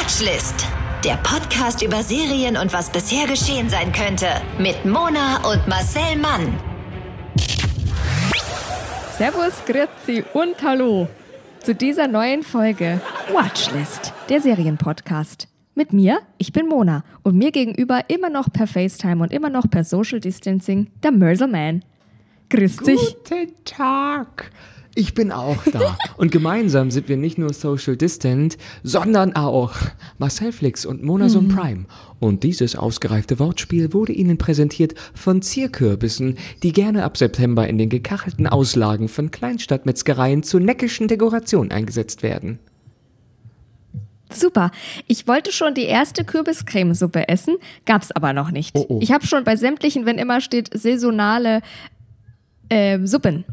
Watchlist. Der Podcast über Serien und was bisher geschehen sein könnte. Mit Mona und Marcel Mann. Servus, Grüezi und Hallo zu dieser neuen Folge Watchlist, der Serienpodcast. Mit mir, ich bin Mona und mir gegenüber immer noch per FaceTime und immer noch per Social Distancing der Mörserman. Grüß dich. Guten Tag. Ich bin auch da. Und gemeinsam sind wir nicht nur Social Distant, sondern auch Marcel Flix und Monason Prime. Und dieses ausgereifte Wortspiel wurde Ihnen präsentiert von Zierkürbissen, die gerne ab September in den gekachelten Auslagen von Kleinstadtmetzgereien zur neckischen Dekoration eingesetzt werden. Super. Ich wollte schon die erste Kürbiscremesuppe essen, gab's aber noch nicht. Oh, oh. Ich habe schon bei sämtlichen, wenn immer steht saisonale äh, Suppen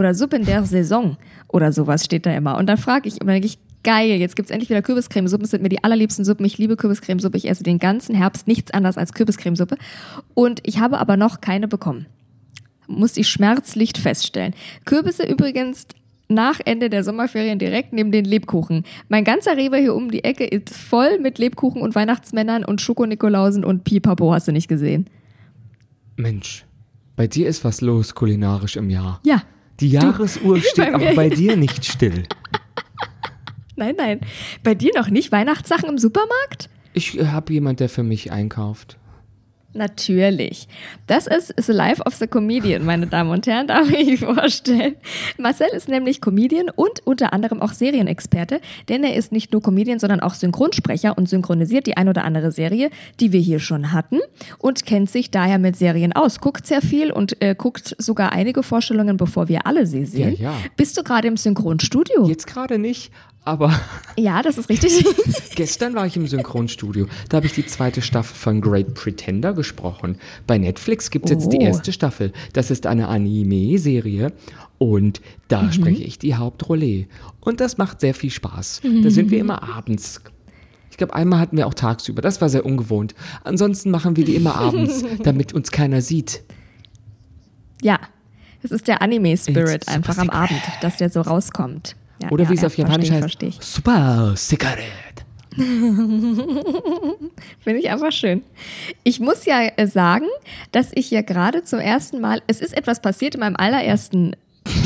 oder Suppen der Saison oder sowas steht da immer. Und dann frage ich immer, denke ich, geil, jetzt gibt's endlich wieder Kürbiscremesuppen. Das sind mir die allerliebsten Suppen. Ich liebe Kürbiscremesuppe. Ich esse den ganzen Herbst nichts anderes als Kürbiscremesuppe. Und ich habe aber noch keine bekommen. Musste ich schmerzlich feststellen. Kürbisse übrigens nach Ende der Sommerferien direkt neben den Lebkuchen. Mein ganzer Rewe hier um die Ecke ist voll mit Lebkuchen und Weihnachtsmännern und Schokonikolausen und Pipapo hast du nicht gesehen. Mensch, bei dir ist was los kulinarisch im Jahr. Ja. Die Jahresuhr bei steht mir- aber bei dir nicht still. Nein, nein. Bei dir noch nicht Weihnachtssachen im Supermarkt? Ich habe jemand, der für mich einkauft. Natürlich. Das ist The Life of the Comedian, meine Damen und Herren, darf ich vorstellen. Marcel ist nämlich Comedian und unter anderem auch Serienexperte, denn er ist nicht nur Comedian, sondern auch Synchronsprecher und synchronisiert die ein oder andere Serie, die wir hier schon hatten und kennt sich daher mit Serien aus, guckt sehr viel und äh, guckt sogar einige Vorstellungen, bevor wir alle sie sehen. Ja, ja. Bist du gerade im Synchronstudio? Jetzt gerade nicht, aber Ja, das ist richtig. Gestern war ich im Synchronstudio. Da habe ich die zweite Staffel von Great Pretender gesprochen. Bei Netflix gibt es jetzt die Oh. erste Staffel. Das ist eine Anime-Serie und da Mhm. spreche ich die Hauptrolle. Und das macht sehr viel Spaß. Da sind wir immer abends. Ich glaube, einmal hatten wir auch tagsüber. Das war sehr ungewohnt. Ansonsten machen wir die immer abends, damit uns keiner sieht. Ja, es ist der Anime-Spirit einfach am Abend, dass der so rauskommt. Ja, Oder wie es auf Japanisch versteh heißt. Verstehe ich. Super Cigarette. Finde ich einfach schön. Ich muss ja äh, sagen, dass ich ja gerade zum ersten Mal, es ist etwas passiert in meinem allerersten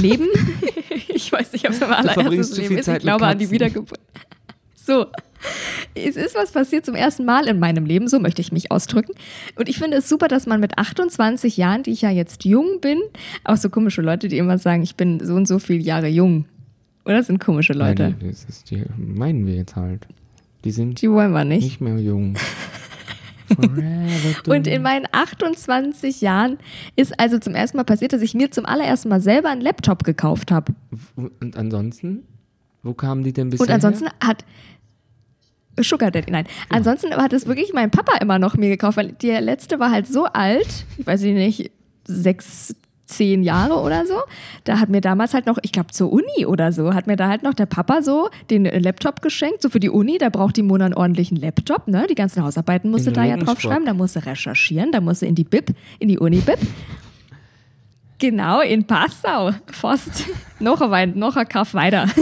Leben. ich weiß nicht, ob es mein allererstes Leben ist. Ich glaube an die. Wiedergeburt. So. Es ist was passiert zum ersten Mal in meinem Leben, so möchte ich mich ausdrücken. Und ich finde es super, dass man mit 28 Jahren, die ich ja jetzt jung bin, auch so komische Leute, die immer sagen, ich bin so und so viele Jahre jung. Oder das sind komische Leute? Nein, das ist die meinen wir jetzt halt. Die sind Die wollen wir nicht. nicht mehr jung. Forever Und in meinen 28 Jahren ist also zum ersten Mal passiert, dass ich mir zum allerersten Mal selber einen Laptop gekauft habe. Und ansonsten? Wo kamen die denn bisher Und ansonsten her? hat Sugar Daddy, nein. Ansonsten hat es wirklich mein Papa immer noch mir gekauft, weil der letzte war halt so alt, ich weiß nicht, sechs, zehn Jahre oder so. Da hat mir damals halt noch, ich glaube zur Uni oder so, hat mir da halt noch der Papa so den äh, Laptop geschenkt, so für die Uni, da braucht die Mona einen ordentlichen Laptop, ne? Die ganzen Hausarbeiten musste da ja Regensburg. drauf schreiben, da musste recherchieren, da musste in die Bib, in die Uni-Bib. Genau, in Passau. Forst. noch ein Wein, noch ein Kaff weiter.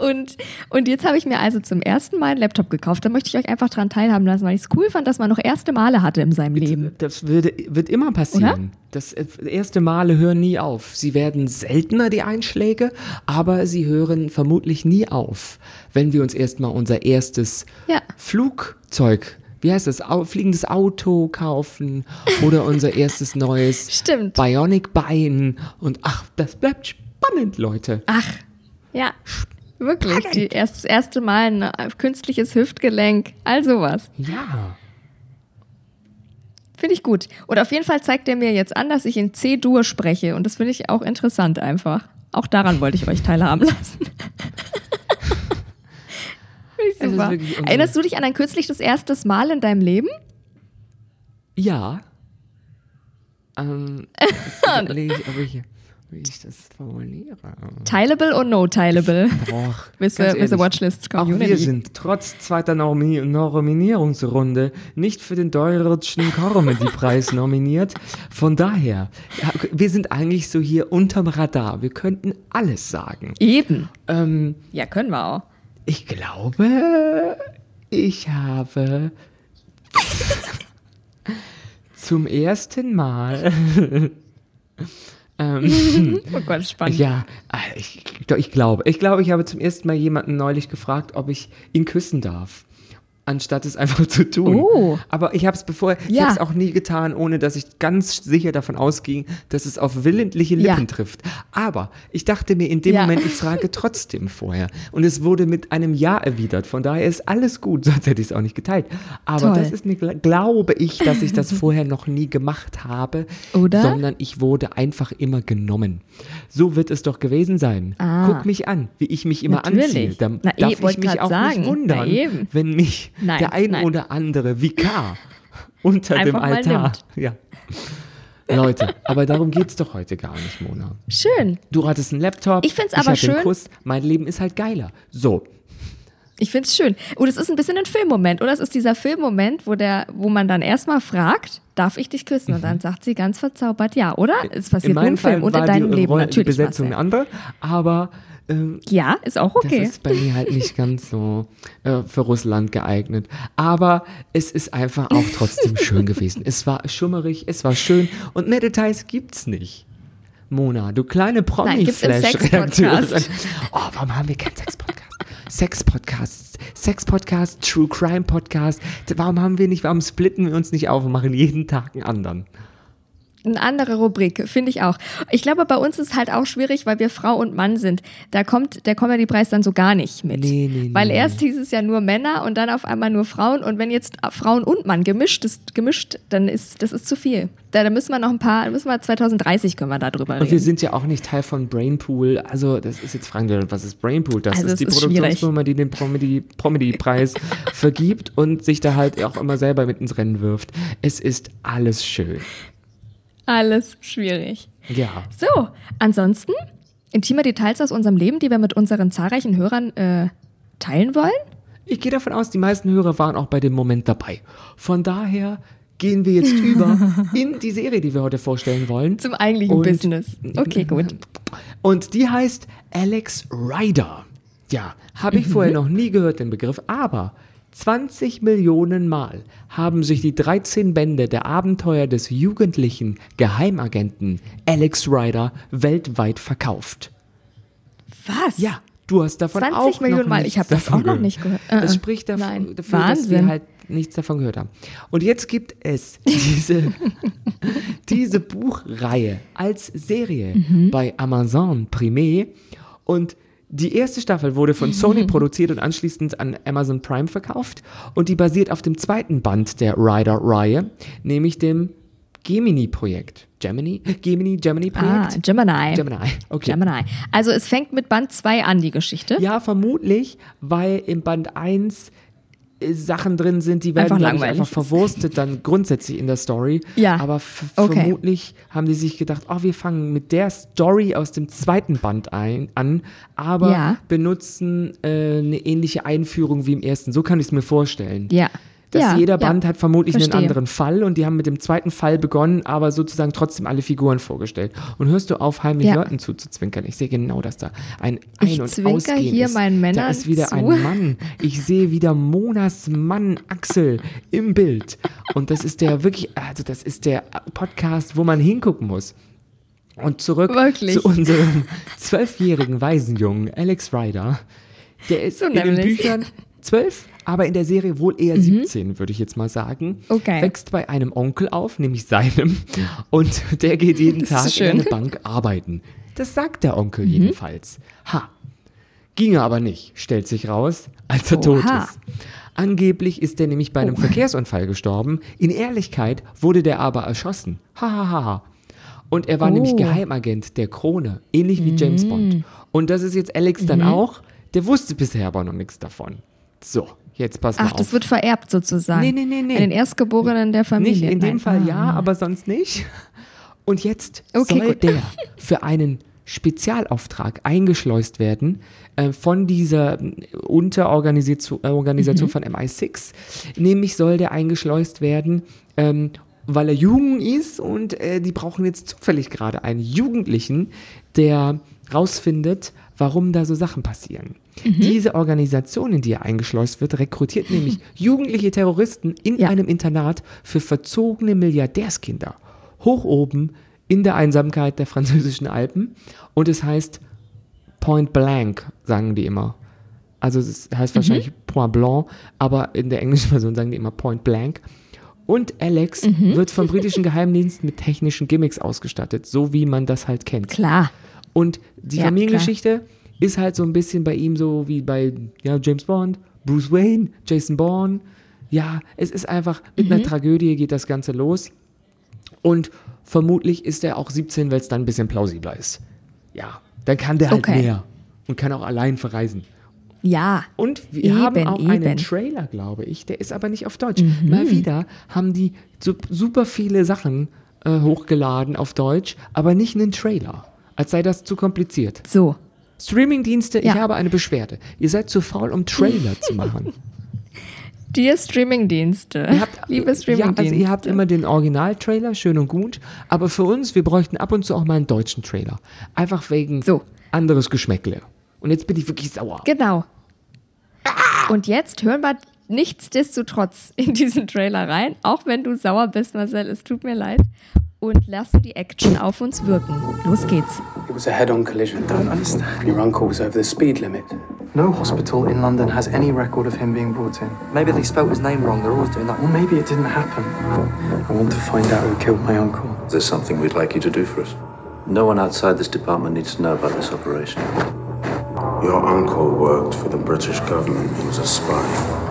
Und, und jetzt habe ich mir also zum ersten Mal einen Laptop gekauft. Da möchte ich euch einfach dran teilhaben lassen, weil ich es cool fand, dass man noch erste Male hatte in seinem Leben. Das würde, wird immer passieren. Das äh, erste Male hören nie auf. Sie werden seltener, die Einschläge, aber sie hören vermutlich nie auf, wenn wir uns erstmal unser erstes Ja. Flugzeug, wie heißt das, Au fliegendes Auto kaufen oder unser erstes neues Stimmt. Bionic Bein und ach, das bleibt spannend, Leute. Ach, ja, wirklich. Die erst, das erste Mal ein äh, künstliches Hüftgelenk, all sowas. Ja. Finde ich gut. Und auf jeden Fall zeigt er mir jetzt an, dass ich in C-Dur spreche. Und das finde ich auch interessant einfach. Auch daran wollte ich euch teilhaben lassen. Ich super. Erinnerst du dich an ein kürzlich das erste Mal in deinem Leben? Ja. Ähm, jetzt überlege ich, ob ich, wie ich das formuliere. Teilable or no teilable? Boah, the ehrlich, Watchlists Auch Community. wir sind trotz zweiter Nomi Nominierungsrunde nicht für den Deutschen Comedy-Preis nominiert. Von daher, wir sind eigentlich so hier unterm Radar. Wir könnten alles sagen. Eben. Ähm, Ja, können wir auch. Ich glaube, ich habe zum ersten Mal. Ähm, Oh Gott, spannend. ja, ah, ich, ich glaube, ich glaube, ich habe zum ersten Mal jemanden neulich gefragt, ob ich ihn küssen darf. Anstatt es einfach zu tun. Oh. Aber ich habe es bevor, ich Ja. habe es auch nie getan, ohne dass ich ganz sicher davon ausging, dass es auf willentliche Ja. Lippen trifft. Aber ich dachte mir in dem Ja. Moment, ich frage trotzdem vorher. Und es wurde mit einem Ja erwidert. Von daher ist alles gut, sonst hätte ich es auch nicht geteilt. Aber Toll. das ist mir, gl- glaube ich, dass ich das vorher noch nie gemacht habe. Oder? Sondern ich wurde einfach immer genommen. So wird es doch gewesen sein. Ah. Guck mich an, wie ich mich immer Natürlich. anziehe. Da Na, darf ich mich auch sagen. nicht wundern, wenn mich Nein, der ein nein. oder andere Vikar unter dem Einfach mal Altar. Ja. Leute, aber darum geht's doch heute gar nicht, Mona. Schön. Du hattest einen Laptop. Ich find's aber hatte einen schön- Kuss. Mein Leben ist halt geiler. So. Ich find's schön. Und es ist ein bisschen ein Filmmoment, oder? Es ist dieser Filmmoment, wo der, wo man dann erstmal fragt, darf ich dich küssen? Und dann sagt sie ganz verzaubert ja, oder? Es passiert in nur im Film und in deinem die, Leben Rolle- natürlich. die Besetzung Marcel. andere, aber ähm, Ja, ist auch okay. Das ist bei mir halt nicht ganz so äh, für Russland geeignet. Aber es ist einfach auch trotzdem schön gewesen. Es war schummerig, es war schön und mehr Details gibt's nicht. Mona, du kleine Promi-Flash-Redakteurin. Oh, warum haben wir keinen Sex-Podcast? Sex-Podcast, Sex-Podcast, True Crime-Podcast. Warum haben wir nicht, warum splitten wir uns nicht auf und machen jeden Tag einen anderen? Eine andere Rubrik, finde ich auch. Ich glaube, bei uns ist halt auch schwierig, weil wir Frau und Mann sind. Da kommt der Comedy-Preis dann so gar nicht mit. Nee, nee, weil nee. erst hieß es ja nur Männer und dann auf einmal nur Frauen. Und wenn jetzt Frauen und Mann gemischt ist, gemischt, dann ist das ist zu viel. Da, da müssen wir noch ein paar, müssen wir 2030 können wir da drüber Und wir reden. sind ja auch nicht Teil von Brainpool. Also, das ist jetzt fragen wir, was ist Brainpool? Das Also, ist es die ist Produktionsfirma, die den Promedy- Promedy-Preis vergibt und sich da halt auch immer selber mit ins Rennen wirft. Es ist alles schön. Alles schwierig. Ja. So, ansonsten intime Details aus unserem Leben, die wir mit unseren zahlreichen Hörern äh, teilen wollen. Ich gehe davon aus, die meisten Hörer waren auch bei dem Moment dabei. Von daher gehen wir jetzt über in die Serie, die wir heute vorstellen wollen. Zum eigentlichen Und- Business. Okay, gut. Und die heißt Alex Rider. Ja, habe ich vorher noch nie gehört, den Begriff, aber 20 Millionen Mal haben sich die 13 Bände der Abenteuer des jugendlichen Geheimagenten Alex Rider weltweit verkauft. Was? Ja, du hast davon 20 auch Millionen noch Mal. Ich hab das auch noch nicht gehört. Äh, Das äh. spricht dafür, Nein. dafür dass wir halt nichts davon gehört haben. Und jetzt gibt es diese, diese Buchreihe als Serie Mhm. bei Amazon Primé und die erste Staffel wurde von Sony produziert und anschließend an Amazon Prime verkauft und die basiert auf dem zweiten Band der Rider-Reihe, nämlich dem Gemini-Projekt. Gemini? Gemini, Ah, Gemini-Projekt? Gemini. Gemini, okay. Gemini. Also es fängt mit Band 2 an, die Geschichte. Ja, vermutlich, weil im Band 1 äh, Sachen drin sind, die werden Einfach einfach verwurstet dann grundsätzlich in der Story. Ja, Aber okay. vermutlich haben die sich gedacht, oh, wir fangen mit der Story aus dem zweiten Band ein, an, aber Ja. benutzen äh, eine ähnliche Einführung wie im ersten. So kann ich es mir vorstellen. Ja. Dass ja, jeder ja. Band hat vermutlich Verstehe. einen anderen Fall und die haben mit dem zweiten Fall begonnen, aber sozusagen trotzdem alle Figuren vorgestellt. Und hörst du auf, heimlich Ja. Leuten zuzuzwinkern? Ich sehe genau, dass da ein Ich Ein- und zwinker Ausgehen hier ist. meinen Da Männern ist wieder zu. ein Mann. Ich sehe wieder Monas Mann Axel im Bild. Und das ist der wirklich, also das ist der Podcast, wo man hingucken muss. Und zurück Wirklich? zu unserem zwölfjährigen Waisenjungen, Alex Ryder. Der ist So in den nämlich. Büchern zwölf, aber in der Serie wohl eher 17, würde ich jetzt mal sagen. Mhm. Okay. Wächst bei einem Onkel auf, nämlich seinem. Und der geht jeden Tag in. Mhm. eine Bank arbeiten. Das sagt der Onkel jedenfalls. Ha. Ginge aber nicht, stellt sich raus, als er tot Oha. ist. Angeblich ist er nämlich bei einem Verkehrsunfall gestorben. In Ehrlichkeit wurde der aber erschossen. Ha, ha, ha, ha. Und er war Oh. nämlich Geheimagent der Krone, ähnlich wie James Mm. Bond. Und das ist jetzt Alex Mhm. dann auch. Der wusste bisher aber noch nichts davon. So, jetzt pass mal Ach, auf. das wird vererbt sozusagen. Nee, nee, nee, nee. An den Erstgeborenen der Familie. Nicht in dem Nein. Fall Ah. ja, aber sonst nicht. Und jetzt Okay, soll gut. der für einen Spezialauftrag eingeschleust werden äh, von dieser Unterorganisation äh, Mhm. von MI6. Nämlich soll der eingeschleust werden, ähm, weil er jung ist und äh, die brauchen jetzt zufällig gerade einen Jugendlichen, der rausfindet, warum da so Sachen passieren. Mhm. Diese Organisation, in die er eingeschleust wird, rekrutiert nämlich jugendliche Terroristen in Ja. einem Internat für verzogene Milliardärskinder. Hoch oben in der Einsamkeit der französischen Alpen. Und es heißt Point Blank, sagen die immer. Also es heißt wahrscheinlich Point Blanc, aber in der englischen Version sagen die immer Point Blank. Und Alex wird vom britischen Geheimdienst mit technischen Gimmicks ausgestattet, so wie man das halt kennt. Klar. Und die Ja, Familiengeschichte ist halt so ein bisschen bei ihm so wie bei ja, James Bond, Bruce Wayne, Jason Bourne. Ja, es ist einfach, mit Mhm. einer Tragödie geht das Ganze los. Und vermutlich ist er auch 17, weil es dann ein bisschen plausibler ist. Ja, dann kann der halt Okay. mehr und kann auch allein verreisen. Ja. Und wir Eben, haben auch einen eben. Mhm. Trailer, glaube ich. Der ist aber nicht auf Deutsch. Mal wieder haben die super viele Sachen äh, hochgeladen auf Deutsch, aber nicht einen Trailer. Als sei das zu kompliziert. So. Streamingdienste, Ja. ich habe eine Beschwerde. Ihr seid zu faul, um Trailer zu machen. Dir Streamingdienste. Ihr habt, Liebe ja, Streamingdienste. also ihr habt immer den Original-Trailer, schön und gut. Aber für uns, wir bräuchten ab und zu auch mal einen deutschen Trailer. Einfach wegen So. anderes Geschmäckle. Und jetzt bin ich wirklich sauer. Genau. Und jetzt hören wir nichtsdestotrotz in diesen Trailer rein, auch wenn du sauer bist, Marcel, es tut mir leid. Und lassen die Action auf uns wirken. Los geht's. It was a head-on collision. I Don't understand. Your uncle was over the speed limit. No hospital in London has any record of him being brought in. Maybe they spelt his name wrong. They're always doing that. Or maybe it didn't happen. I want to find out who killed my uncle. Is there something we'd like you to do for us? No one outside this department needs to know about this operation. Your uncle worked for the British government. He was a spy.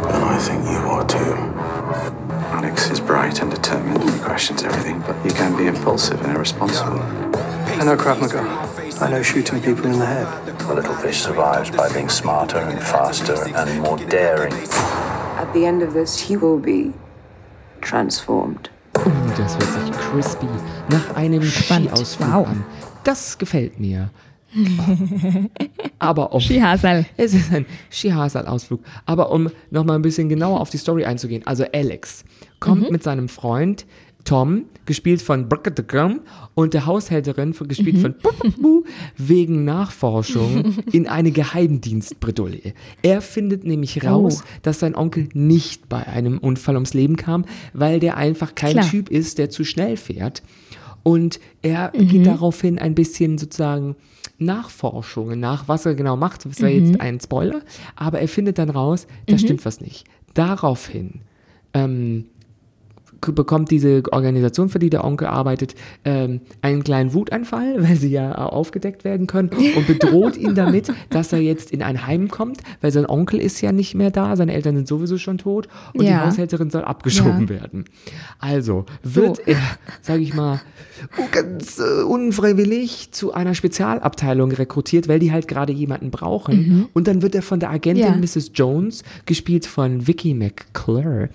And I think you are too. Alex is bright and determined. He questions everything, but he can be impulsive and irresponsible. I know Krav Maga. I know shooting people in the head. The little fish survives by being smarter and faster and more daring. At the end of this, he will be transformed. Uh, das hört sich crispy nach einem Spannend. Skiausflug Wow. an. Das gefällt mir. Aber um, Skihasal. es ist ein Skihasal-Ausflug. Aber um nochmal ein bisschen genauer auf die Story einzugehen. Also Alex kommt Mhm. mit seinem Freund Tom, gespielt von und der Haushälterin, gespielt Mhm. von Bububu, wegen Nachforschung in eine Geheimdienstbredouille. Er findet nämlich raus, Oh. dass sein Onkel nicht bei einem Unfall ums Leben kam, weil der einfach kein Klar. Typ ist, der zu schnell fährt. Und er Mhm. geht daraufhin ein bisschen sozusagen Nachforschungen nach, was er genau macht. Das wäre Mhm. jetzt ein Spoiler. Aber er findet dann raus, da stimmt was nicht. Daraufhin ähm, bekommt diese Organisation, für die der Onkel arbeitet, ähm, einen kleinen Wutanfall, weil sie ja äh, aufgedeckt werden können und bedroht ihn damit, dass er jetzt in ein Heim kommt, weil sein Onkel ist ja nicht mehr da, seine Eltern sind sowieso schon tot und die Ja. Haushälterin soll abgeschoben Ja. werden. Also wird So. er, sage ich mal, ganz äh, unfreiwillig zu einer Spezialabteilung rekrutiert, weil die halt gerade jemanden brauchen. Und dann wird er von der Agentin Ja. Mrs. Jones, gespielt von Vicky McClure,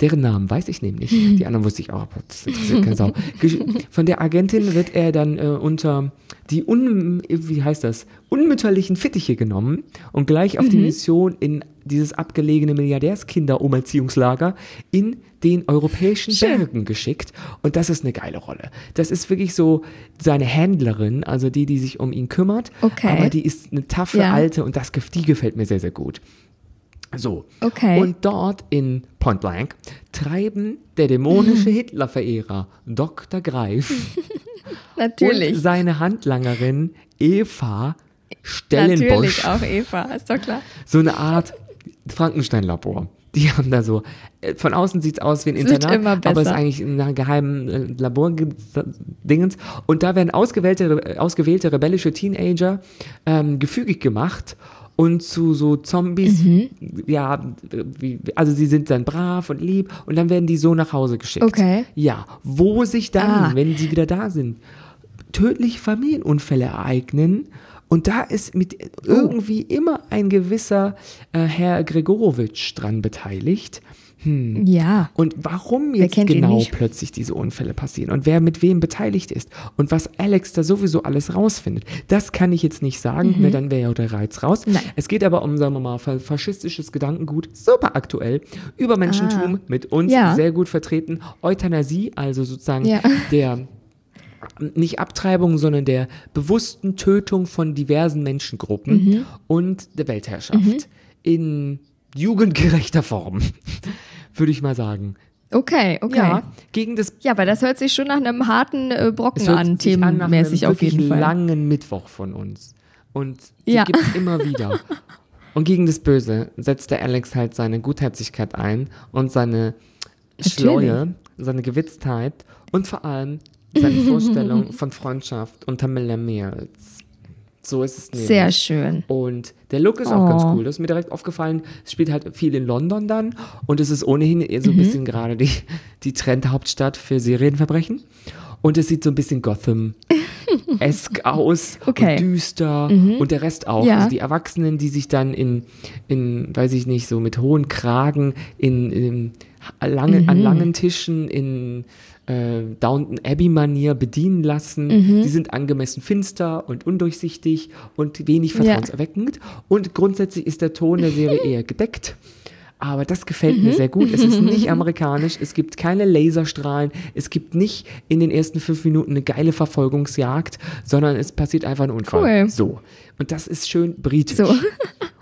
deren Namen weiß ich nämlich, die anderen wusste ich auch, aber das interessiert keine Sau. Von der Agentin wird er dann äh, unter die un, wie heißt das, unmütterlichen Fittiche genommen und gleich auf die Mission in dieses abgelegene Milliardärskinder-Umerziehungslager in den europäischen Schön. Bergen geschickt. Und das ist eine geile Rolle. Das ist wirklich so seine Händlerin, also die, die sich um ihn kümmert. Okay. Aber die ist eine taffe Ja. alte und das, die gefällt mir sehr, sehr gut. So. Okay. Und dort in Point Blank treiben der dämonische Hitlerverehrer Dr. Greif Natürlich. und seine Handlangerin Eva Stellenbosch Natürlich auch Eva, ist doch klar. so eine Art Frankenstein-Labor. Die haben da so, äh, von außen sieht es aus wie ein wird Internat, aber es ist eigentlich ein geheimen äh, Labor-Dingens. Und da werden ausgewählte, ausgewählte rebellische Teenager ähm, gefügig gemacht und zu so Zombies, Mhm. ja, wie, also sie sind dann brav und lieb und dann werden die so nach Hause geschickt. Okay. Ja, wo sich dann, Ah. wenn sie wieder da sind, tödliche Familienunfälle ereignen. Und da ist mit Oh. irgendwie immer ein gewisser äh, Herr Gregorowitsch dran beteiligt. Ja. Und warum jetzt genau plötzlich diese Unfälle passieren und wer mit wem beteiligt ist und was Alex da sowieso alles rausfindet, das kann ich jetzt nicht sagen, weil dann wäre ja der Reiz raus. Mhm. Nein. Es geht aber um, sagen wir mal, fa- faschistisches Gedankengut, super aktuell, Übermenschentum mit uns Ah. Ja. sehr gut vertreten, Euthanasie, also sozusagen Ja. der nicht Abtreibung, sondern der bewussten Tötung von diversen Menschengruppen Mhm. und der Weltherrschaft in jugendgerechter Form, würde ich mal sagen. Okay, okay. Ja, Ja. gegen das aber das hört sich schon nach einem harten äh, Brocken es an, themenmäßig auf jeden Fall. langen Mittwoch von uns. Und die Ja. gibt's immer wieder. Und gegen das Böse setzt der Alex halt seine Gutherzigkeit ein und seine Schleue, seine Gewitztheit und vor allem seine Vorstellung von Freundschaft unter Millennials. So ist es nämlich. Sehr schön. Und der Look ist auch ganz Oh. cool. Das ist mir direkt aufgefallen. Es spielt halt viel in London dann. Und es ist ohnehin eher so ein Mhm. bisschen gerade die, die Trendhauptstadt für Serienverbrechen. Und es sieht so ein bisschen Gotham-esk aus. Okay. Und düster. Und der Rest auch. Ja. Also die Erwachsenen, die sich dann in, in, weiß ich nicht, so mit hohen Kragen, in, in lange, Mhm. an langen Tischen, in äh, Downton Abbey-Manier bedienen lassen. Mhm. Die sind angemessen finster und undurchsichtig und wenig vertrauenserweckend. Und grundsätzlich ist der Ton der Serie eher gedeckt. Aber das gefällt Mhm. mir sehr gut. Es ist nicht amerikanisch, es gibt keine Laserstrahlen, es gibt nicht in den ersten fünf Minuten eine geile Verfolgungsjagd, sondern es passiert einfach ein Unfall. Cool. So. Und das ist schön britisch. So.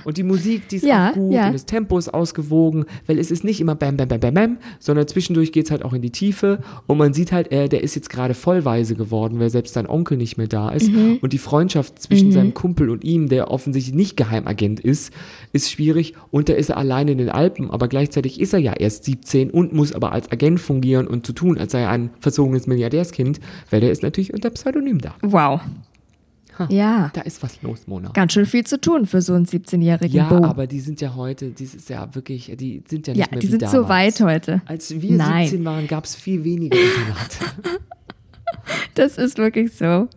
Und die Musik, die ist Ja, auch gut ja. und das Tempo ist ausgewogen, weil es ist nicht immer bam, bam, bam, bam, bam, sondern zwischendurch geht es halt auch in die Tiefe und man sieht halt, äh, der ist jetzt gerade vollweise geworden, weil selbst sein Onkel nicht mehr da ist Mhm. und die Freundschaft zwischen seinem Kumpel und ihm, der offensichtlich nicht Geheimagent ist, ist schwierig und da ist er allein in den Alpen, aber gleichzeitig ist er ja erst 17 und muss aber als Agent fungieren und zu tun, als sei er ein verzogenes Milliardärskind, weil der ist natürlich unter Pseudonym da. Wow. Ha, Ja. Da ist was los, Mona. Ganz schön viel zu tun für so einen 17-jährigen Ja, Bo. aber die sind ja heute, das ist ja wirklich, die sind ja ja, nicht mehr die sind damals. so weit heute. Als wir Nein. 17 waren, gab es viel weniger Internate. Das ist wirklich so.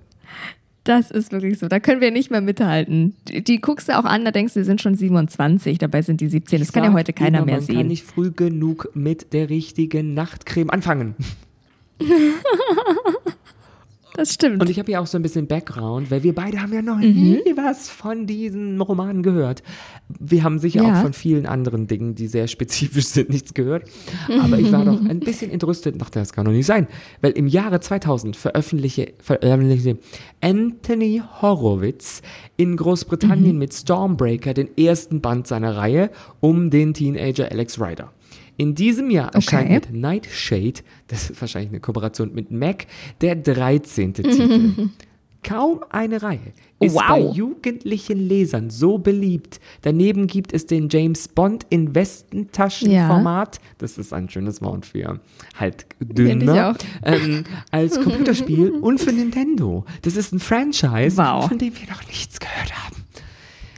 Das ist wirklich so. Da können wir nicht mehr mithalten. Die, die guckst du auch an, da denkst du, die sind schon 27, dabei sind die 17. Das kann ja Sag heute keiner immer, mehr man kann sehen. nicht früh genug mit der richtigen Nachtcreme anfangen. Das stimmt. Und ich habe ja auch so ein bisschen Background, weil wir beide haben ja noch Mhm. nie was von diesen Romanen gehört. Wir haben sicher Ja. auch von vielen anderen Dingen, die sehr spezifisch sind, nichts gehört. Aber ich war doch ein bisschen entrüstet und dachte, das kann doch nicht sein. Weil im Jahre 2000 veröffentlichte, veröffentlichte Anthony Horowitz in Großbritannien Mhm. mit Stormbreaker den ersten Band seiner Reihe um den Teenager Alex Rider. In diesem Jahr erscheint Okay. mit Nightshade, das ist wahrscheinlich eine Kooperation mit Mac, der 13. Titel. Kaum eine Reihe ist Wow. bei jugendlichen Lesern so beliebt. Daneben gibt es den James Bond in Westentaschenformat. Das ist ein schönes Wort für halt dünner. Ähm, als Computerspiel und für Nintendo. Das ist ein Franchise, Wow. von dem wir noch nichts gehört haben.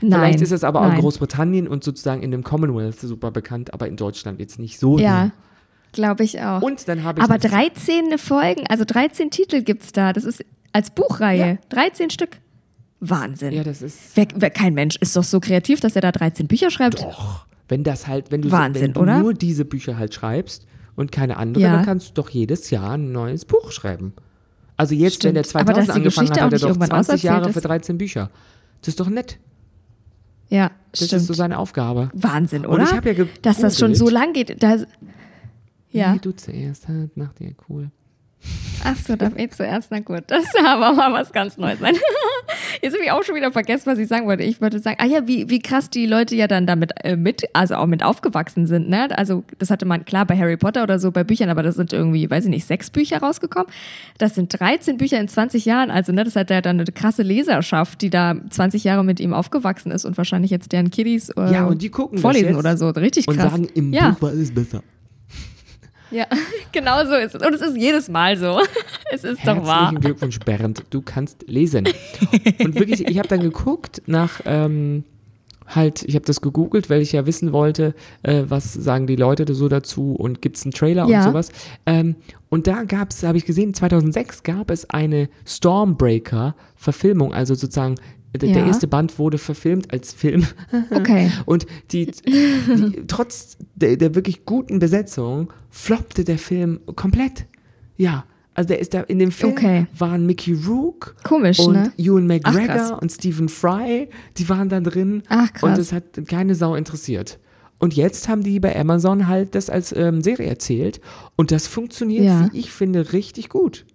Nein. Vielleicht ist es aber auch in nein. Großbritannien und sozusagen in dem Commonwealth super bekannt, aber in Deutschland jetzt nicht so. Ja, glaube ich auch. Und dann habe ich Aber noch- 13 Folgen, also 13 Titel gibt's da. Das ist als Buchreihe. Ja. 13 Stück. Wahnsinn. Ja, das ist. wer, wer, kein Mensch ist doch so kreativ, dass er da 13 Bücher schreibt. Doch. Wenn das halt, wenn du, Wahnsinn, wenn du oder? nur diese Bücher halt schreibst und keine andere, Ja. dann kannst du doch jedes Jahr ein neues Buch schreiben. Also jetzt, wenn der Stimmt. Aber 2000 dass die angefangen Geschichte hat, hat er doch irgendwann 20 Jahre für ist. 13 Bücher. Das ist doch nett. Ja, Das stimmt. ist so seine Aufgabe. Wahnsinn, oder? ich hab ja Dass das schon so lang geht. Da, ja. Nee, du zuerst, halt, nach dir, cool. Ach so, darf ich zuerst? Na gut, das aber mal was ganz Neues sein. Jetzt habe ich auch schon wieder vergessen, was ich sagen wollte. Ich wollte sagen, ah ja, wie, wie krass die Leute ja dann damit äh, mit, also auch mit aufgewachsen sind. Ne? Also das hatte man klar bei Harry Potter oder so bei Büchern, aber das sind irgendwie, weiß ich nicht, sechs Bücher rausgekommen. Das sind 13 Bücher in 20 Jahren. Also ne, das hat ja dann eine krasse Leserschaft, die da 20 Jahre mit ihm aufgewachsen ist und wahrscheinlich jetzt deren Kiddies äh, Ja, und die gucken vorlesen oder so. Richtig Und krass. sagen, im ja. Buch war alles besser. Ja, genau so ist es. Und es ist jedes Mal so. Es ist doch wahr. Herzlichen Glückwunsch, Bernd. Du kannst lesen. Und wirklich, ich habe dann geguckt nach, ähm, halt, ich habe das gegoogelt, weil ich ja wissen wollte, äh, was sagen die Leute so dazu und gibt es einen Trailer Ja. und sowas. Ähm, und da gab es, habe ich gesehen, 2006 gab es eine Stormbreaker-Verfilmung, also sozusagen der, der Ja. erste Band wurde verfilmt als Film. Okay. Und die, die trotz der, der wirklich guten Besetzung floppte der Film komplett. Ja. Also der ist da in dem Film Okay. waren Mickey Rourke Komisch, und ne? Ewan Ach. McGregor und Stephen Fry, die waren da drin Ach, krass. und es hat keine Sau interessiert. Und jetzt haben die bei Amazon halt das als ähm, Serie erzählt und das funktioniert, Ja. wie ich finde, richtig gut.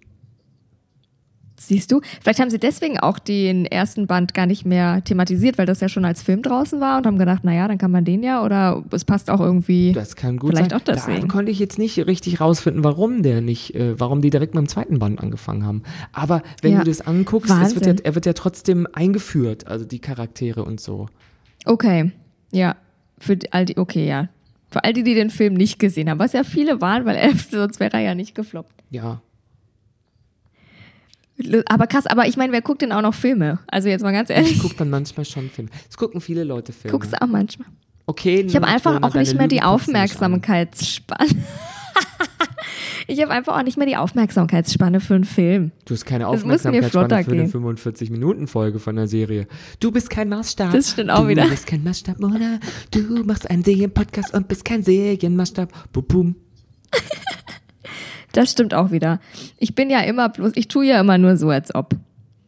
Siehst du? Vielleicht haben sie deswegen auch den ersten Band gar nicht mehr thematisiert, weil das ja schon als Film draußen war und haben gedacht, naja, dann kann man den ja oder es passt auch irgendwie. Das kann gut vielleicht sein. auch deswegen. Da konnte ich jetzt nicht richtig rausfinden, warum der nicht, äh, warum die direkt mit dem zweiten Band angefangen haben. Aber wenn Ja. du das anguckst, wird ja, er wird ja trotzdem eingeführt, also die Charaktere und so. Okay, ja. Für all die, okay, ja. Für all die, die den Film nicht gesehen haben, was ja viele waren, weil er, sonst wäre er ja nicht gefloppt. Ja. Aber krass, aber ich meine, wer guckt denn auch noch Filme? Also jetzt mal ganz Ich ehrlich, gucke dann manchmal schon Filme. Es gucken viele Leute Filme. guckst du auch manchmal. Okay, Ich habe einfach auch nicht mehr die. Aufmerksamkeitsspanne. ich habe einfach auch nicht mehr die Aufmerksamkeitsspanne für einen Film. Du hast keine Aufmerksamkeitsspanne für eine gehen. 45-Minuten-Folge von der Serie. Du bist kein Maßstab. Das stimmt auch du wieder. Du bist kein Maßstab, Mona. Du machst einen Serienpodcast und bist kein Serienmaßstab. Bum, bum. Das stimmt auch wieder. Ich bin ja immer bloß, ich tue ja immer nur so, als ob.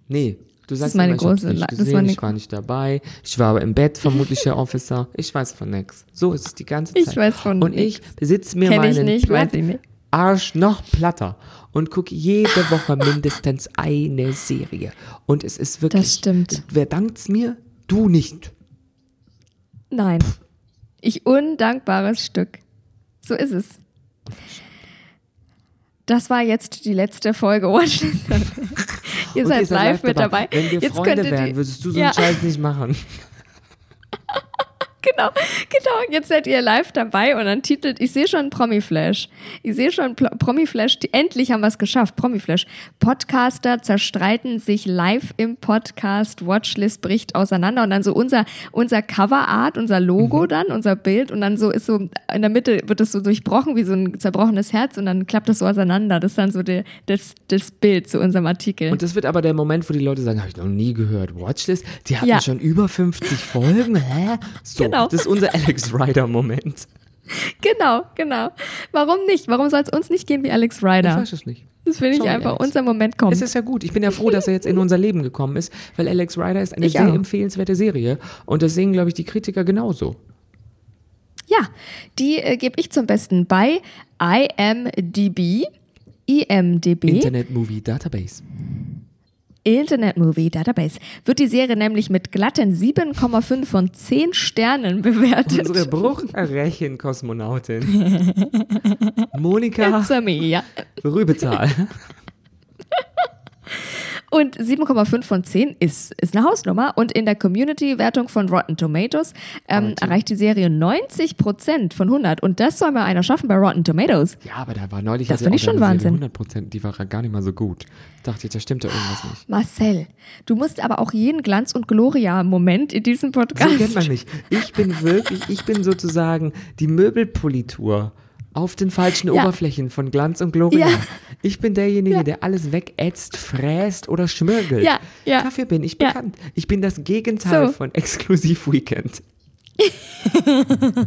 Nee, du ist sagst meine immer, ich hab's große nicht La- das gesehen, war ich war nicht dabei, ich war aber im Bett, vermutlich Herr Officer. Ich weiß von nix. So ist es die ganze Ich Zeit. weiß von Und nix. ich besitze mir Kenn ich meinen nicht, weiß Platt ich nicht. Arsch noch platter und gucke jede Woche mindestens eine Serie. Und es ist wirklich. Das stimmt. Wer dankt's mir? Du nicht. Nein. Ich undankbares Stück. So ist es. Das war jetzt die letzte Folge ihr seid live mit dabei. Wenn wir jetzt Freunde wären, würdest du so ja, einen Scheiß nicht machen. Genau, genau. Jetzt seid ihr live dabei und dann titelt, ich sehe schon Promi-Flash. Ich sehe schon Promi-Flash. Endlich haben wir es geschafft. Promi-Flash. Podcaster zerstreiten sich live im Podcast. Watchlist bricht auseinander und dann so unser, unser Coverart, unser Logo Mhm. dann, unser Bild und dann so ist so, in der Mitte wird es so durchbrochen wie so ein zerbrochenes Herz und dann klappt es so auseinander. Das ist dann so der, das, das Bild zu unserem Artikel. Und das wird aber der Moment, wo die Leute sagen, habe ich noch nie gehört. Watchlist? Die hatten Ja. schon über 50 Folgen? Hä? So, Genau. Das ist unser Alex Rider-Moment. genau, genau. Warum nicht? Warum soll es uns nicht gehen wie Alex Ryder? Ich weiß es nicht. Das finde ich Sorry, einfach, Alex. unser Moment kommt. Es ist ja gut. Ich bin ja froh, dass er jetzt in unser Leben gekommen ist, weil Alex Rider ist eine Ich sehr auch. empfehlenswerte Serie. Und das sehen, glaube ich, die Kritiker genauso. Ja, die äh, gebe ich zum Besten bei IMDb. IMDb, Internet Movie Database. Internet Movie Database, wird die Serie nämlich mit glatten 7,5 von 10 Sternen bewertet. Unsere Bruchrechen-Kosmonautin. Monika It's a me, ja. Rübezahl. Und 7,5 von 10 ist, ist eine Hausnummer. Und in der Community-Wertung von Rotten Tomatoes ähm, erreicht die Serie 90 Prozent von 100. Und das soll mal einer schaffen bei Rotten Tomatoes. Ja, aber da war neulich Das hatte find auch ich schon Wahnsinn. 100%, die war gar nicht mal so gut. Dachte ich, da stimmt ja irgendwas nicht. Marcel, du musst aber auch jeden Glanz- und Gloria-Moment in diesem So Podcast. kennt man nicht. Ich bin wirklich, ich bin sozusagen die Möbelpolitur auf den falschen Ja. Oberflächen von Glanz und Gloria. Ja. Ich bin derjenige, Ja. der alles wegätzt, fräst oder schmirgelt. Dafür bin ich bekannt. Ich bin das Gegenteil So. von Exklusiv Weekend.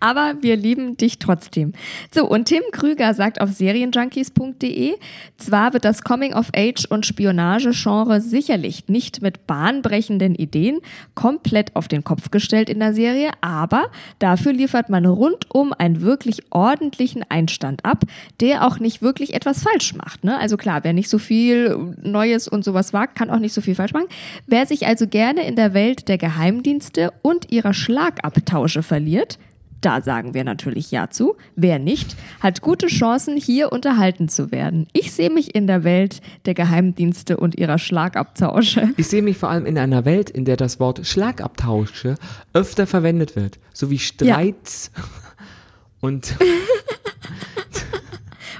Aber wir lieben dich trotzdem. So, und Tim Krüger sagt auf serienjunkies.de, zwar wird das Coming-of-Age und Spionage-Genre sicherlich nicht mit bahnbrechenden Ideen komplett auf den Kopf gestellt in der Serie, aber dafür liefert man rundum einen wirklich ordentlichen Einstand ab, der auch nicht wirklich etwas falsch macht. Ne? Also klar, wer nicht so viel Neues und sowas wagt, kann auch nicht so viel falsch machen. Wer sich also gerne in der Welt der Geheimdienste und ihrer Schlagabtausche verliert, da sagen wir natürlich Ja zu. Wer nicht, hat gute Chancen, hier unterhalten zu werden. Ich sehe mich in der Welt der Geheimdienste und ihrer Schlagabtausche. Ich sehe mich vor allem in einer Welt, in der das Wort Schlagabtausche öfter verwendet wird. So wie Streits und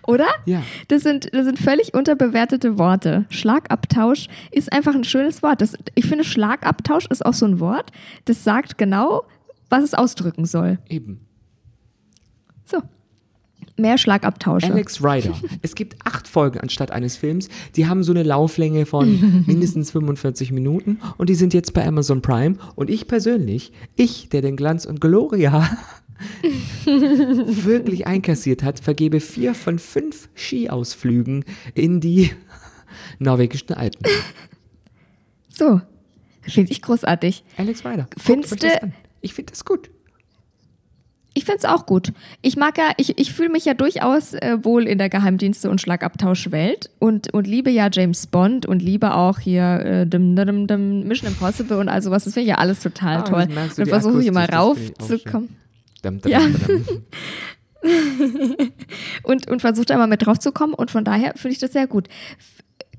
Oder? Ja. Das sind, das sind völlig unterbewertete Worte. Schlagabtausch ist einfach ein schönes Wort. Das, ich finde, Schlagabtausch ist auch so ein Wort, das sagt genau, was es ausdrücken soll. eben. So. Mehr Schlagabtausche. Alex Rider. Es gibt acht Folgen anstatt eines Films. Die haben so eine Lauflänge von mindestens 45 Minuten und die sind jetzt bei Amazon Prime. Und ich persönlich, ich, der den Glanz und Gloria wirklich einkassiert hat, vergebe vier von fünf Skiausflügen in die norwegischen Alpen. So. Finde ich großartig. Alex Rider. guckt Das. Ich finde das gut. Ich finde es auch gut. Ich mag ja, ich, ich fühle mich ja durchaus äh, wohl in der Geheimdienste- und Schlagabtauschwelt und, und liebe ja James Bond und liebe auch hier äh, dim, dim, dim, Mission Impossible und all sowas. Das finde ich ja alles total Ah, toll. das Und versuche das ich auch raufzukommen. Ja. und, und versucht einmal mit drauf zu kommen und von daher finde ich das sehr gut.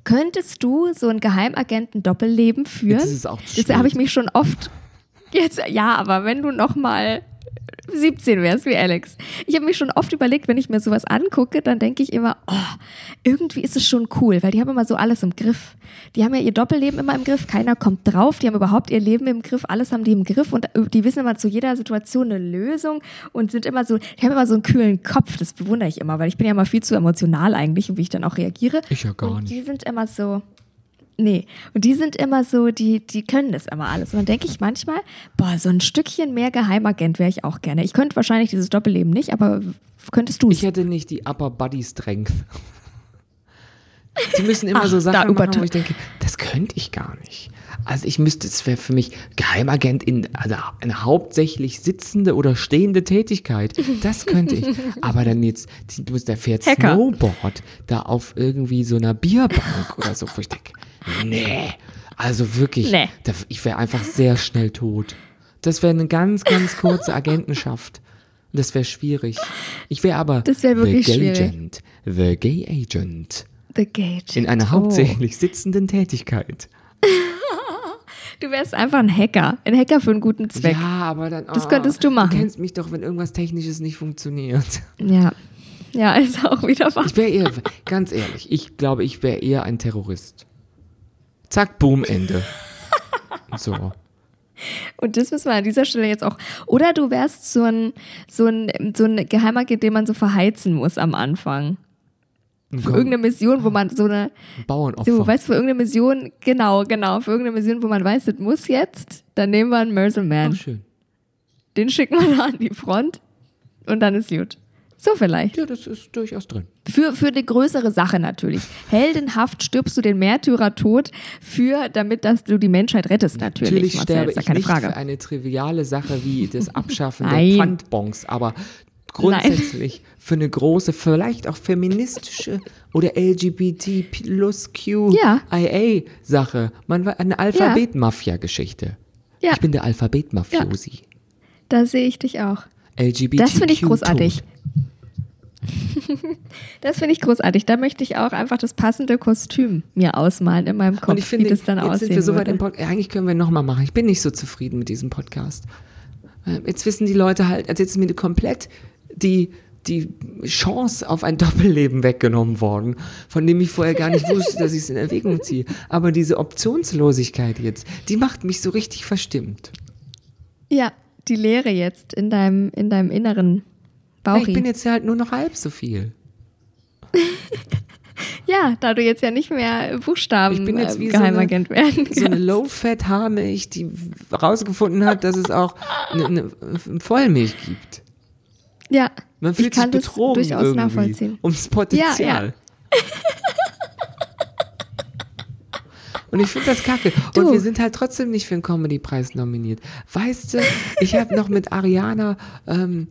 Könntest du so ein Geheimagenten-Doppelleben führen? Jetzt ist auch zu Das habe ich mich schon oft. Jetzt, ja, aber wenn du noch mal 17 wärst wie Alex. Ich habe mich schon oft überlegt, wenn ich mir sowas angucke, dann denke ich immer, oh, irgendwie ist es schon cool, weil die haben immer so alles im Griff. Die haben ja ihr Doppelleben immer im Griff, keiner kommt drauf, die haben überhaupt ihr Leben im Griff, alles haben die im Griff und äh, die wissen immer zu jeder Situation eine Lösung und sind immer so, die haben immer so einen kühlen Kopf, das bewundere ich immer, weil ich bin ja immer viel zu emotional eigentlich und wie ich dann auch reagiere. Ich ja gar und nicht. die sind immer so, Nee, und die sind immer so, die, die können das immer alles. Und dann denke ich manchmal, boah, so ein Stückchen mehr Geheimagent wäre ich auch gerne. Ich könnte wahrscheinlich dieses Doppelleben nicht, aber könntest du Ich hätte nicht die Upper Body Strength. Die müssen immer Ach, so Sachen machen, wo ich denke, das könnte ich gar nicht. Also ich müsste, es wäre für mich Geheimagent in also eine hauptsächlich sitzende oder stehende Tätigkeit. Das könnte ich. Aber dann jetzt, der fährt Hacker. Snowboard da auf irgendwie so einer Bierbank oder so, wo ich denke, nee, also wirklich, Nee. da, ich wäre einfach sehr schnell tot. Das wäre eine ganz, ganz kurze Agentenschaft. Das wäre schwierig. Ich wäre aber Das wär wirklich the Gay schwierig. Agent. The Gay Agent. The Gate. In einer Oh. hauptsächlich sitzenden Tätigkeit. Du wärst einfach ein Hacker. Ein Hacker für einen guten Zweck. Ja, aber dann. Das oh, könntest du machen. Du kennst mich doch, wenn irgendwas Technisches nicht funktioniert. Ja. Ja, ist auch wieder wahr. Ich wäre eher, ganz ehrlich, ich glaube, ich wäre eher ein Terrorist. Zack, boom, Ende. So. Und das müssen wir an dieser Stelle jetzt auch. Oder du wärst so ein, so ein, so ein Geheimagent, den man so verheizen muss am Anfang. Für irgendeine Mission, wo man so eine, Bauernopfer. so, weißt du, für irgendeine Mission, genau, genau, für irgendeine Mission, wo man weiß, das muss jetzt, dann nehmen wir einen Mercer Man. schön. Den schicken wir da an die Front und dann ist gut. So vielleicht. Ja, das ist durchaus drin. Für, für eine größere Sache natürlich. Heldenhaft stirbst du den Märtyrertod für, damit dass du die Menschheit rettest natürlich. Natürlich Marcel, sterbe ja ich keine nicht Frage. für eine triviale Sache wie das Abschaffen Nein. der Pfandbons, aber grundsätzlich für eine große, vielleicht auch feministische oder LGBT plus Ja. QIA-Sache. Man war eine Alphabet-Mafia-Geschichte. Ja. Ich bin der Alphabet-Mafiosi. Da sehe ich dich auch. LGBTQ. Das finde ich großartig. Das finde ich großartig. Da möchte ich auch einfach das passende Kostüm mir ausmalen in meinem Kopf, Und ich finde, wie das dann jetzt aussehen sind wir so weit im Podcast. Eigentlich können wir nochmal machen. Ich bin nicht so zufrieden mit diesem Podcast. Äh, Jetzt wissen die Leute halt, also jetzt ist mir komplett die, die Chance auf ein Doppelleben weggenommen worden, von dem ich vorher gar nicht wusste, dass ich es in Erwägung ziehe. Aber diese Optionslosigkeit jetzt, die macht mich so richtig verstimmt. Ja, die Leere jetzt in deinem, in deinem inneren Bauchi. ich bin jetzt halt nur noch halb so viel. ja, da du jetzt ja nicht mehr Buchstaben Ich bin jetzt äh, wie Geheimagent so eine, werden so eine kannst. Low-Fat-Haarmilch, die rausgefunden hat, dass es auch eine, eine Vollmilch gibt. Ja, Man fühlt ich kann sich das betrogen durchaus irgendwie nachvollziehen. ums Potenzial. Ja, Und ich finde das kacke. Du. Und wir sind halt trotzdem nicht für den Comedy-Preis nominiert. Weißt du, ich habe noch mit Ariana ähm,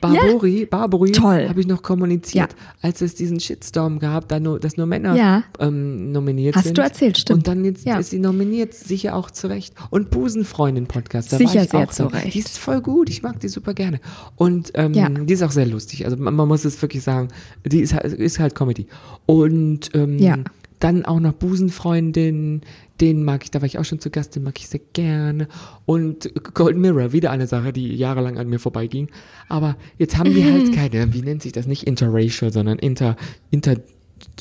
Barbori, Barbori Toll. habe ich noch kommuniziert, Ja. als es diesen Shitstorm gab, da nur, dass nur Männer Ja. ähm, nominiert Hast sind. du erzählt, stimmt. Und dann jetzt Ja. ist sie nominiert, sicher auch zu Recht. Und Busenfreundin-Podcast, da Sicher war ich sehr auch zu da. Recht. Die ist voll gut, ich mag die super gerne. Und ähm, Ja. die ist auch sehr lustig. Also man, man muss es wirklich sagen, die ist halt, ist halt Comedy. Und ähm, Ja. Dann auch noch Busenfreundin, den mag ich, da war ich auch schon zu Gast, den mag ich sehr gerne. Und Golden Mirror, wieder eine Sache, die jahrelang an mir vorbeiging. Aber jetzt haben die halt keine, wie nennt sich das, nicht interracial, sondern inter, inter,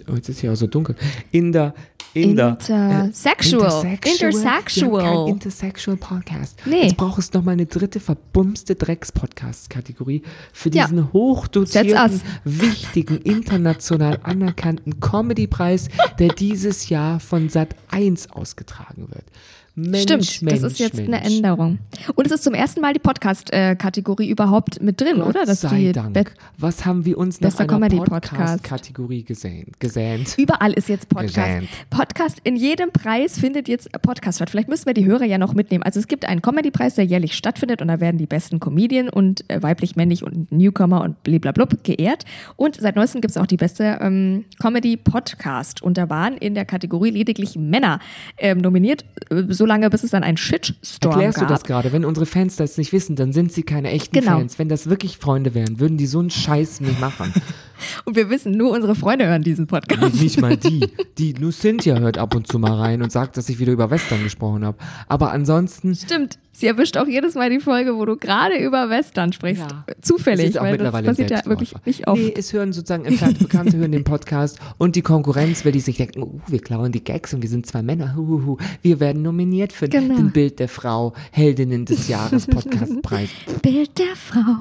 oh, jetzt ist hier auch so dunkel, in der, Intersexual. Intersexual. Intersexual Podcast. Nee. Jetzt braucht es nochmal eine dritte verbumste Drecks-Podcast-Kategorie für Ja. diesen hochdozierten, That's us. wichtigen, international anerkannten Comedy-Preis, der dieses Jahr von Sat 1 ausgetragen wird. Mensch, Stimmt, Mensch, das ist jetzt Mensch. eine Änderung. Und es ist zum ersten Mal die Podcast-Kategorie überhaupt mit drin, Gott oder? Dass sei Dank. Be- Was haben wir uns nach einer. Podcast-Kategorie gesehen? Gesehnt. Überall ist jetzt Podcast. Gesähnt. Podcast, in jedem Preis findet jetzt Podcast statt. Vielleicht müssen wir die Hörer ja noch mitnehmen. Also es gibt einen Comedy-Preis, der jährlich stattfindet und da werden die besten Comedian und äh, weiblich, männlich und Newcomer und blablabla geehrt. Und seit neuestem gibt es auch die beste ähm, Comedy-Podcast. Und da waren in der Kategorie lediglich Männer ähm, nominiert, äh, solange bis es dann ein Shitstorm Erklärst gab. du das gerade? Wenn unsere Fans das nicht wissen, dann sind sie keine echten Genau. Fans. Wenn das wirklich Freunde wären, würden die so einen Scheiß nicht machen. Und wir wissen, nur unsere Freunde hören diesen Podcast. nicht mal die. Die nur Cynthia hört ab und zu mal rein und sagt, dass ich wieder über Western gesprochen habe. Aber ansonsten Stimmt. Sie erwischt auch jedes Mal die Folge, wo du gerade über Western sprichst. Ja. Zufällig, Es ist auch weil das mittlerweile ein passiert ja wirklich nicht oft. Nee, es hören sozusagen entfernte Bekannte hören den Podcast und die Konkurrenz, weil die sich denken, uh, wir klauen die Gags und wir sind zwei Männer, hu, hu, hu. wir werden nominiert für Genau. den Bild der Frau, Heldinnen des Jahres Podcastpreis. Bild der Frau.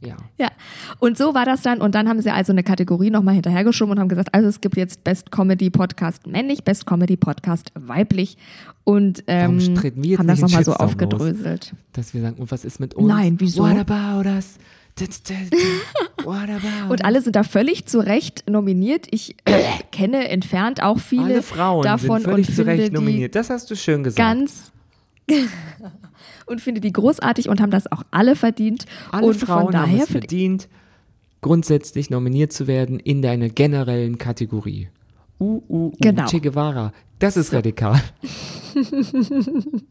Ja. Ja, und so war das dann. Und dann haben sie also eine Kategorie nochmal hinterhergeschoben und haben gesagt, also es gibt jetzt Best Comedy Podcast männlich, Best Comedy Podcast weiblich. Und ähm, haben das nochmal so aufgedröselt. Dass wir sagen, und was ist mit uns? Nein, wieso? What about us? Und alle sind da völlig zu Recht nominiert. Ich äh, kenne entfernt auch viele Alle Frauen davon sind völlig und zu Recht nominiert. Das hast du schön gesagt. ganz und finde die großartig und haben das auch alle verdient. Alle und Frauen von haben daher es finde verdient, grundsätzlich nominiert zu werden in deiner generellen Kategorie. Uh, uh, uh, Genau. Che Guevara. Das ist radikal.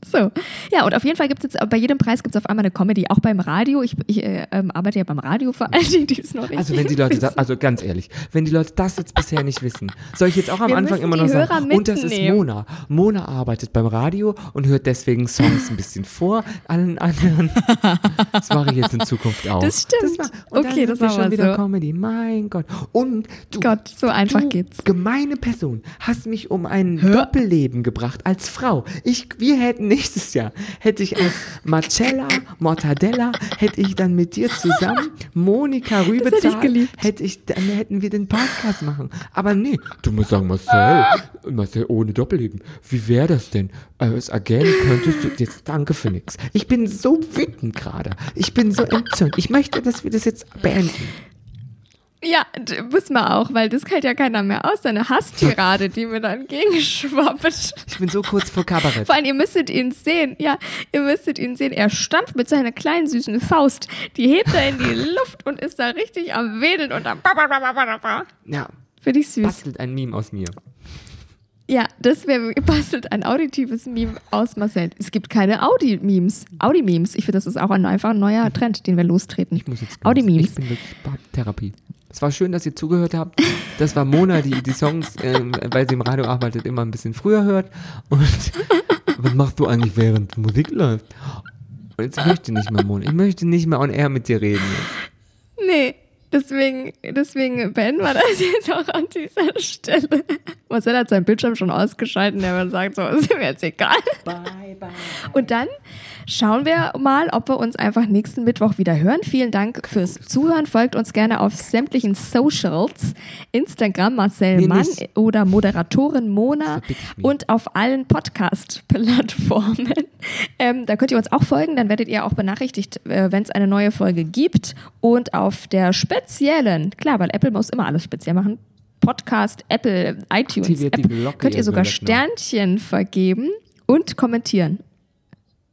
So. Ja, und auf jeden Fall gibt es jetzt, bei jedem Preis gibt es auf einmal eine Comedy, auch beim Radio. Ich, ich äh, ähm, arbeite ja beim Radio für all die, die es noch nicht Also wenn die Leute, das, wissen. also ganz ehrlich, wenn die Leute das jetzt bisher nicht wissen, soll ich jetzt auch am Wir Anfang immer noch sagen, Hörer und das ist mitnehmen. Mona. Mona arbeitet beim Radio und hört deswegen Songs ein bisschen vor allen anderen. Das mache ich jetzt in Zukunft auch. Das stimmt. war, und Okay, das wir schon wieder so. Comedy. Mein Gott. Und du, Gott, so einfach du, geht's. gemeine Person, hast mich um ein Doppelleben gebracht als Frau. Ich, wir hätten nächstes Jahr, hätte ich als Marcella Mortadella, hätte ich dann mit dir zusammen Monika hätte ich Rübezahl, hätte ich, dann hätten wir den Podcast machen. Aber nee, du musst sagen, Marcel, Marcel ohne Doppelleben. Wie wäre das denn? Als Agent könntest du, jetzt danke für nix. Ich bin so wütend gerade. Ich bin so entzündet. Ich möchte, dass wir das jetzt beenden. Ja, müssen wir auch, weil das hält ja keiner mehr aus. Deine Hasstirade, die mir dann entgegenschwappt. Ich bin so kurz vor Kabarett. Vor allem, ihr müsstet ihn sehen. Ja, ihr müsstet ihn sehen. Er stampft mit seiner kleinen süßen Faust. Die hebt er in die Luft und ist da richtig am Wedeln und am. Ja, Finde ich süß. bastelt ein Meme aus mir. Ja, das wäre gebastelt ein auditives Meme aus Marcel. Es gibt keine Audi-Memes. Audi-Memes. Ich finde, das ist auch ein, einfach ein neuer Trend, den wir lostreten. Ich muss jetzt. Audi-Memes. Ich bin wirklich Therapie. Es war schön, dass ihr zugehört habt. Das war Mona, die die Songs, ähm, weil sie im Radio arbeitet, immer ein bisschen früher hört. Und was machst du eigentlich, während Musik läuft? Und jetzt möchte ich nicht mehr, Mona. Ich möchte nicht mehr on air mit dir reden. Jetzt. Nee, deswegen, deswegen beenden wir das jetzt auch an dieser Stelle. Marcel hat seinen Bildschirm schon ausgeschaltet, der sagt so, ist mir jetzt egal. Bye, bye. Und dann schauen wir mal, ob wir uns einfach nächsten Mittwoch wieder hören. Vielen Dank fürs Zuhören. Folgt uns gerne auf sämtlichen Socials. Instagram Marcel Mir Mann nicht. oder Moderatorin Mona und auf allen Podcast-Plattformen. Ähm, da könnt ihr uns auch folgen, dann werdet ihr auch benachrichtigt, äh, wenn es eine neue Folge gibt. Und auf der speziellen, klar, weil Apple muss immer alles speziell machen, Podcast, Apple, iTunes, App, könnt ihr sogar. Sternchen vergeben und kommentieren.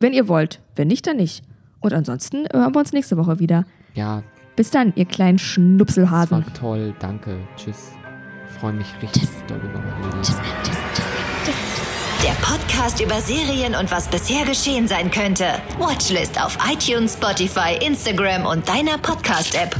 Wenn ihr wollt. Wenn nicht, dann nicht. Und ansonsten hören wir uns nächste Woche wieder. Ja, Bis dann, ihr kleinen das Schnupselhasen. war toll. Danke. Tschüss. Freue mich richtig doll über mein. Tschüss, tschüss, tschüss, tschüss. Der Podcast über Serien und was bisher geschehen sein könnte. Watchlist auf iTunes, Spotify, Instagram und deiner Podcast-App.